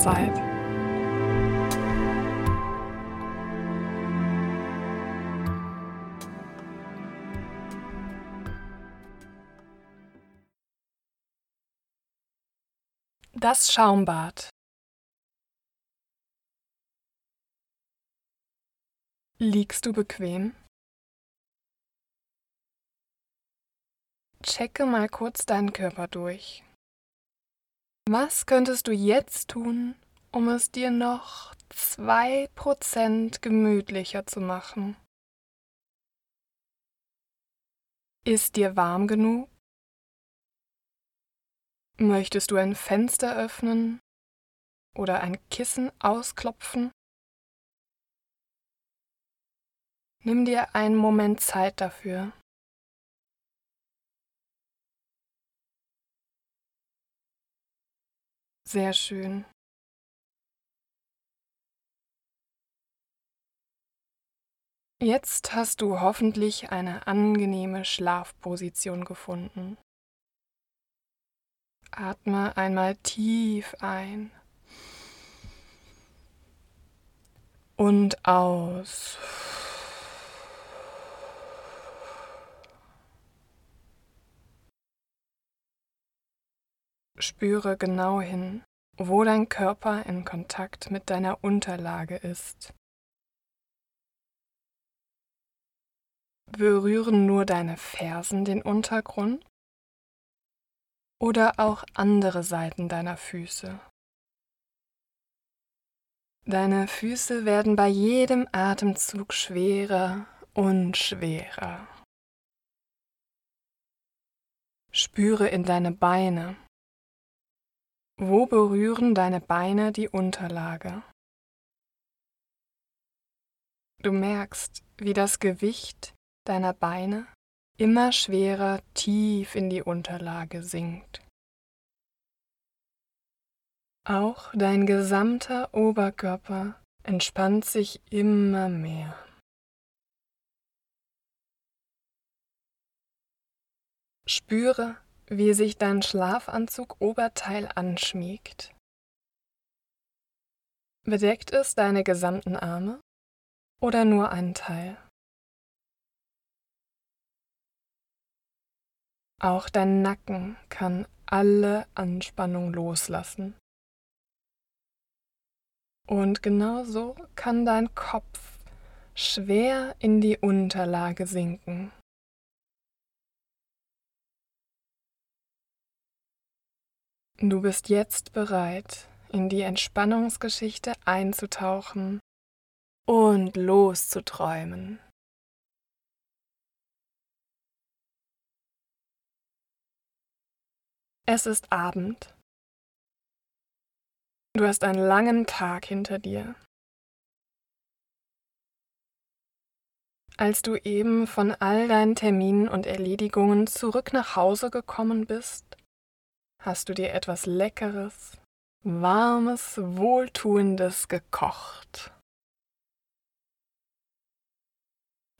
Zeit. Das Schaumbad. Liegst du bequem? Checke mal kurz deinen Körper durch. Was könntest du jetzt tun, um es dir noch zwei Prozent gemütlicher zu machen? Ist dir warm genug? Möchtest du ein Fenster öffnen oder ein Kissen ausklopfen? Nimm dir einen Moment Zeit dafür. Sehr schön. Jetzt hast du hoffentlich eine angenehme Schlafposition gefunden. Atme einmal tief ein und aus. Spüre genau hin, wo dein Körper in Kontakt mit deiner Unterlage ist. Berühren nur deine Fersen den Untergrund oder auch andere Seiten deiner Füße. Deine Füße werden bei jedem Atemzug schwerer und schwerer. Spüre in deine Beine. Wo berühren deine Beine die Unterlage? Du merkst, wie das Gewicht deiner Beine immer schwerer tief in die Unterlage sinkt. Auch dein gesamter Oberkörper entspannt sich immer mehr. Spüre, wie sich dein Schlafanzug Oberteil anschmiegt. Bedeckt es deine gesamten Arme oder nur einen Teil? Auch dein Nacken kann alle Anspannung loslassen. Und genauso kann dein Kopf schwer in die Unterlage sinken. Du bist jetzt bereit, in die Entspannungsgeschichte einzutauchen und loszuträumen. Es ist Abend. Du hast einen langen Tag hinter dir. Als du eben von all deinen Terminen und Erledigungen zurück nach Hause gekommen bist, hast du dir etwas Leckeres, Warmes, Wohltuendes gekocht.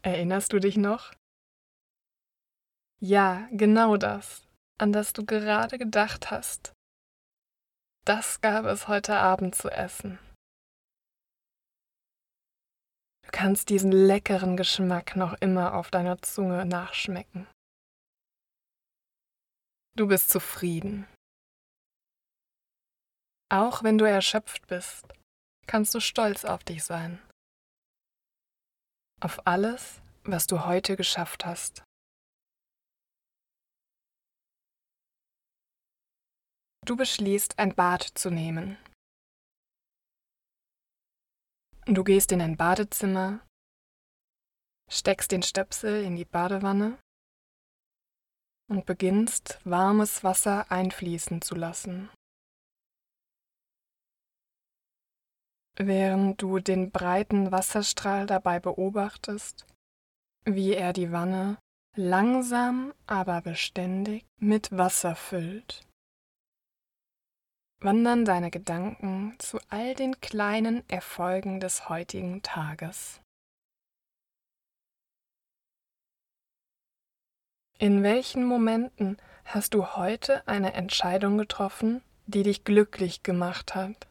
Erinnerst du dich noch? Ja, genau das an das du gerade gedacht hast. Das gab es heute Abend zu essen. Du kannst diesen leckeren Geschmack noch immer auf deiner Zunge nachschmecken. Du bist zufrieden. Auch wenn du erschöpft bist, kannst du stolz auf dich sein. Auf alles, was du heute geschafft hast. Du beschließt, ein Bad zu nehmen. Du gehst in ein Badezimmer, steckst den Stöpsel in die Badewanne und beginnst warmes Wasser einfließen zu lassen. Während du den breiten Wasserstrahl dabei beobachtest, wie er die Wanne langsam aber beständig mit Wasser füllt wandern deine Gedanken zu all den kleinen Erfolgen des heutigen Tages. In welchen Momenten hast du heute eine Entscheidung getroffen, die dich glücklich gemacht hat,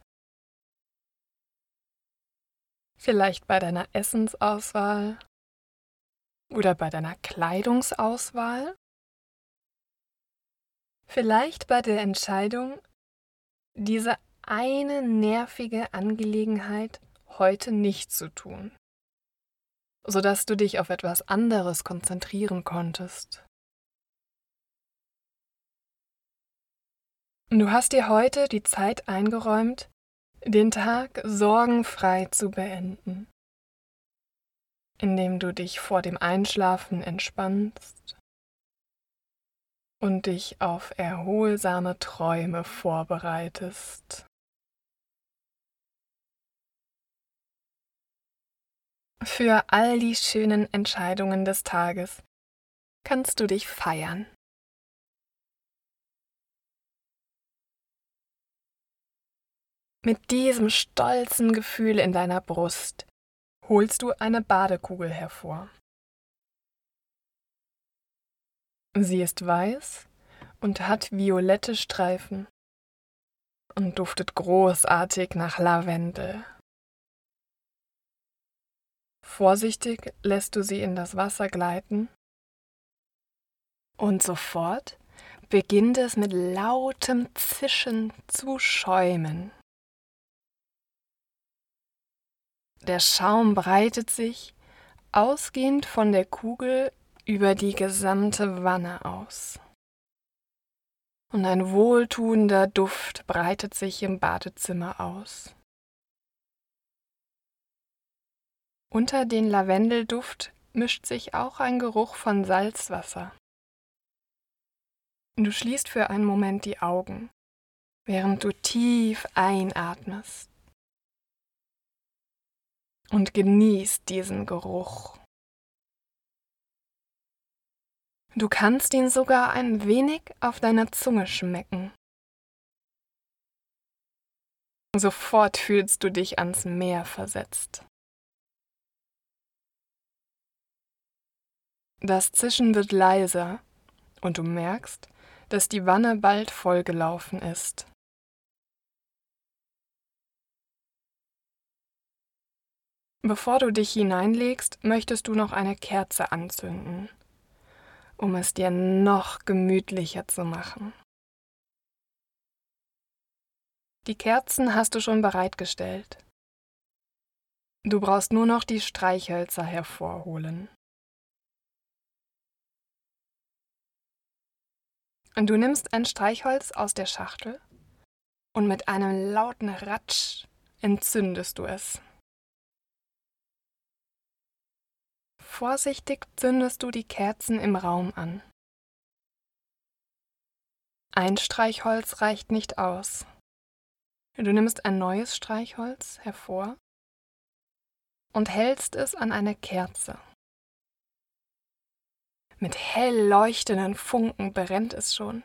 Vielleicht bei deiner Essensauswahl oder bei deiner Kleidungsauswahl? Vielleicht bei der Entscheidung, diese eine nervige Angelegenheit heute nicht zu tun, sodass du dich auf etwas anderes konzentrieren konntest. Du hast dir heute die Zeit eingeräumt, den Tag sorgenfrei zu beenden, indem du dich vor dem Einschlafen entspannst und dich auf erholsame Träume vorbereitest. Für all die schönen Entscheidungen des Tages kannst du dich feiern. Mit diesem stolzen Gefühl in deiner Brust holst du eine Badekugel hervor. Sie ist weiß und hat violette Streifen und duftet großartig nach Lavendel. Vorsichtig lässt du sie in das Wasser gleiten und sofort beginnt es mit lautem Zischen zu schäumen. Der Schaum breitet sich, ausgehend von der Kugel, über die gesamte Wanne aus. Und ein wohltuender Duft breitet sich im Badezimmer aus. Unter den Lavendelduft mischt sich auch ein Geruch von Salzwasser. Du schließt für einen Moment die Augen, während du tief einatmest und genießt diesen Geruch. Du kannst ihn sogar ein wenig auf deiner Zunge schmecken. Sofort fühlst du dich ans Meer versetzt. Das Zischen wird leiser und du merkst, dass die Wanne bald vollgelaufen ist. Bevor du dich hineinlegst, möchtest du noch eine Kerze anzünden, um es dir noch gemütlicher zu machen. Die Kerzen hast du schon bereitgestellt. Du brauchst nur noch die Streichhölzer hervorholen. Du nimmst ein Streichholz aus der Schachtel und mit einem lauten Ratsch entzündest du es. Vorsichtig zündest du die Kerzen im Raum an. Ein Streichholz reicht nicht aus. Du nimmst ein neues Streichholz hervor und hältst es an eine Kerze. Mit hell leuchtenden Funken brennt es schon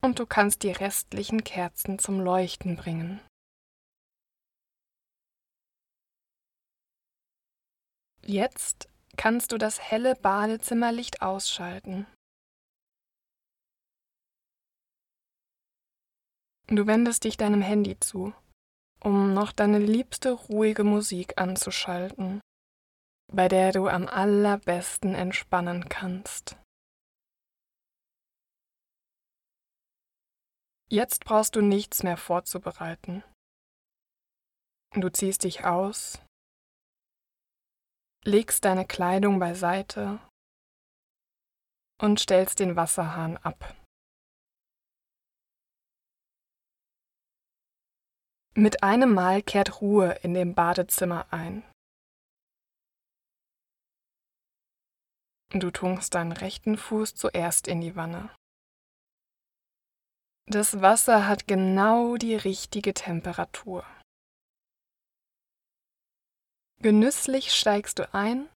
und du kannst die restlichen Kerzen zum Leuchten bringen. Jetzt kannst du das helle Badezimmerlicht ausschalten. Du wendest dich deinem Handy zu, um noch deine liebste ruhige Musik anzuschalten, bei der du am allerbesten entspannen kannst. Jetzt brauchst du nichts mehr vorzubereiten. Du ziehst dich aus, legst deine Kleidung beiseite und stellst den Wasserhahn ab. Mit einem Mal kehrt Ruhe in dem Badezimmer ein. Du tunkst deinen rechten Fuß zuerst in die Wanne. Das Wasser hat genau die richtige Temperatur. Genüsslich steigst du ein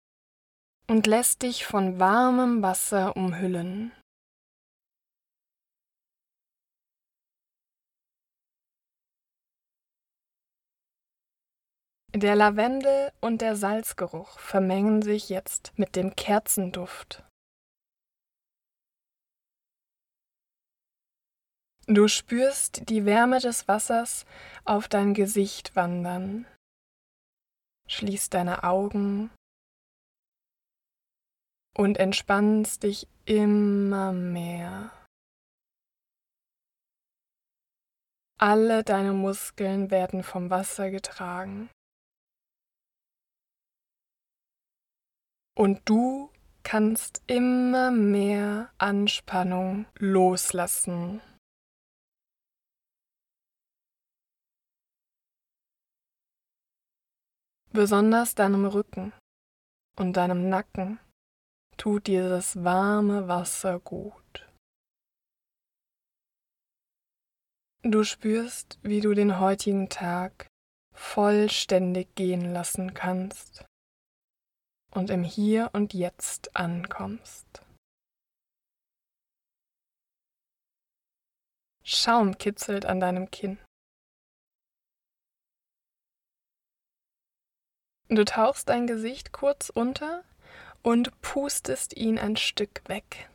und lässt dich von warmem Wasser umhüllen. Der Lavendel und der Salzgeruch vermengen sich jetzt mit dem Kerzenduft. Du spürst die Wärme des Wassers auf dein Gesicht wandern. Schließ deine Augen und entspannst dich immer mehr. Alle deine Muskeln werden vom Wasser getragen. Und du kannst immer mehr Anspannung loslassen. Besonders deinem Rücken und deinem Nacken tut dieses warme Wasser gut. Du spürst, wie du den heutigen Tag vollständig gehen lassen kannst und im Hier und Jetzt ankommst. Schaum kitzelt an deinem Kinn. Du tauchst dein Gesicht kurz unter und pustest ihn ein Stück weg.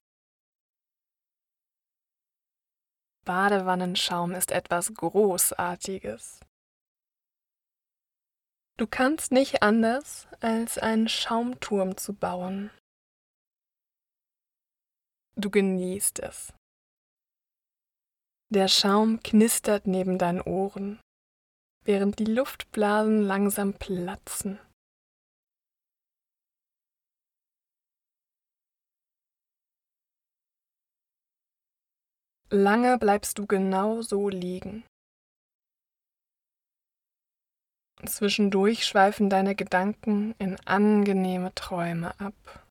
Badewannenschaum ist etwas Großartiges. Du kannst nicht anders, als einen Schaumturm zu bauen. Du genießt es. Der Schaum knistert neben deinen Ohren, während die Luftblasen langsam platzen. Lange bleibst du genau so liegen. Zwischendurch schweifen deine Gedanken in angenehme Träume ab,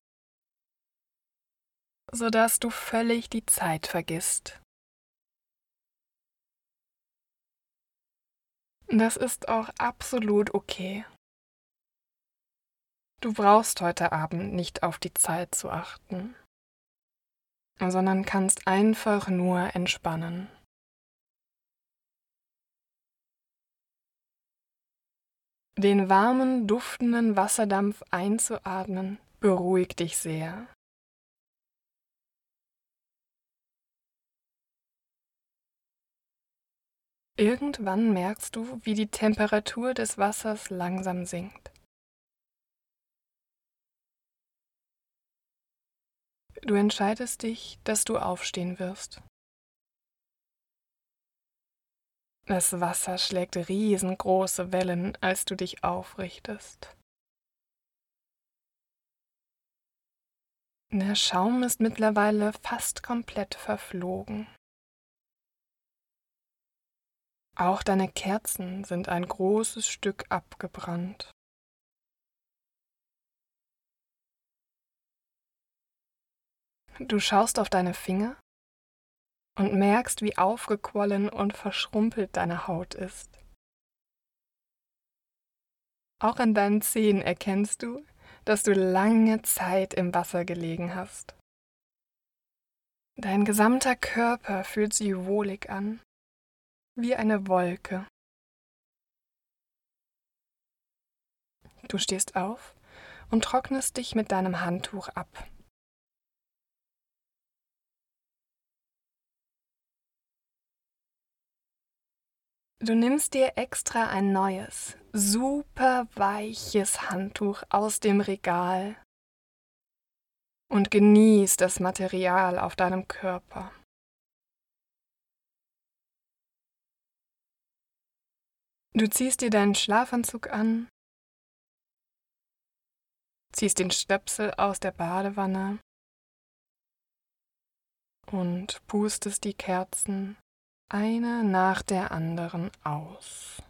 sodass du völlig die Zeit vergisst. Das ist auch absolut okay. Du brauchst heute Abend nicht auf die Zeit zu achten sondern kannst einfach nur entspannen. Den warmen, duftenden Wasserdampf einzuatmen beruhigt dich sehr. Irgendwann merkst du, wie die Temperatur des Wassers langsam sinkt. Du entscheidest dich, dass du aufstehen wirst. Das Wasser schlägt riesengroße Wellen, als du dich aufrichtest. Der Schaum ist mittlerweile fast komplett verflogen. Auch deine Kerzen sind ein großes Stück abgebrannt. Du schaust auf deine Finger und merkst, wie aufgequollen und verschrumpelt deine Haut ist. Auch an deinen Zehen erkennst du, dass du lange Zeit im Wasser gelegen hast. Dein gesamter Körper fühlt sich wohlig an, wie eine Wolke. Du stehst auf und trocknest dich mit deinem Handtuch ab. Du nimmst dir extra ein neues, super weiches Handtuch aus dem Regal und genießt das Material auf deinem Körper. Du ziehst dir deinen Schlafanzug an, ziehst den Stöpsel aus der Badewanne und pustest die Kerzen eine nach der anderen aus.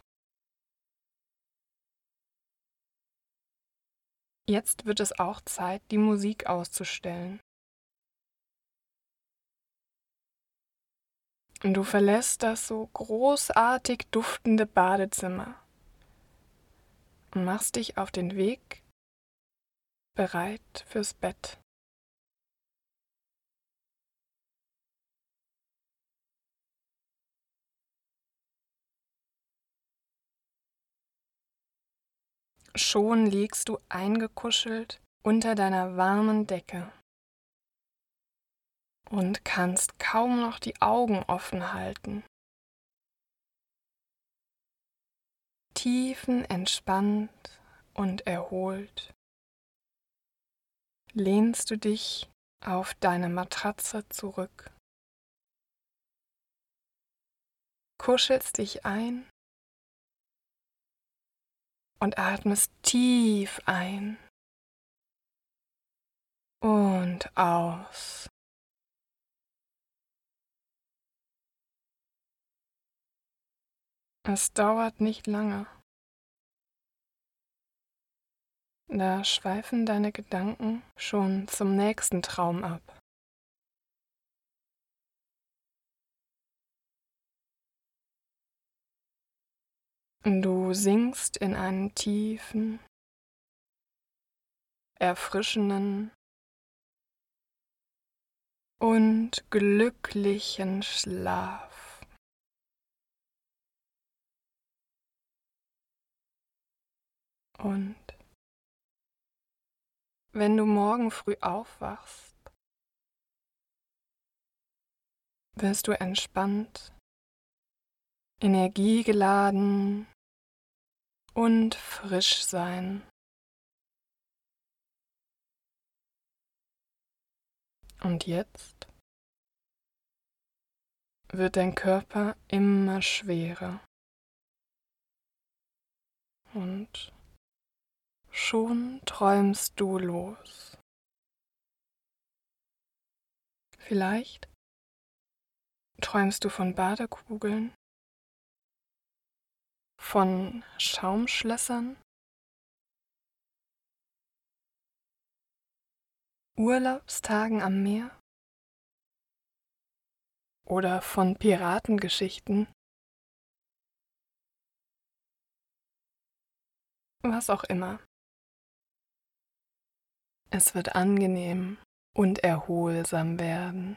Jetzt wird es auch Zeit, die Musik auszustellen. Du verlässt das so großartig duftende Badezimmer und machst dich auf den Weg bereit fürs Bett. Schon liegst du eingekuschelt unter deiner warmen Decke und kannst kaum noch die Augen offen halten. Tiefenentspannt und erholt lehnst du dich auf deine Matratze zurück, kuschelst dich ein und atmest tief ein und aus. Es dauert nicht lange. Da schweifen deine Gedanken schon zum nächsten Traum ab. Du sinkst in einen tiefen, erfrischenden und glücklichen Schlaf. Und wenn du morgen früh aufwachst, wirst du entspannt, energiegeladen und frisch sein. Und jetzt wird dein Körper immer schwerer und Schon träumst du los. Vielleicht träumst du von Badekugeln, von Schaumschlössern, Urlaubstagen am Meer oder von Piratengeschichten. Was auch immer. Es wird angenehm und erholsam werden.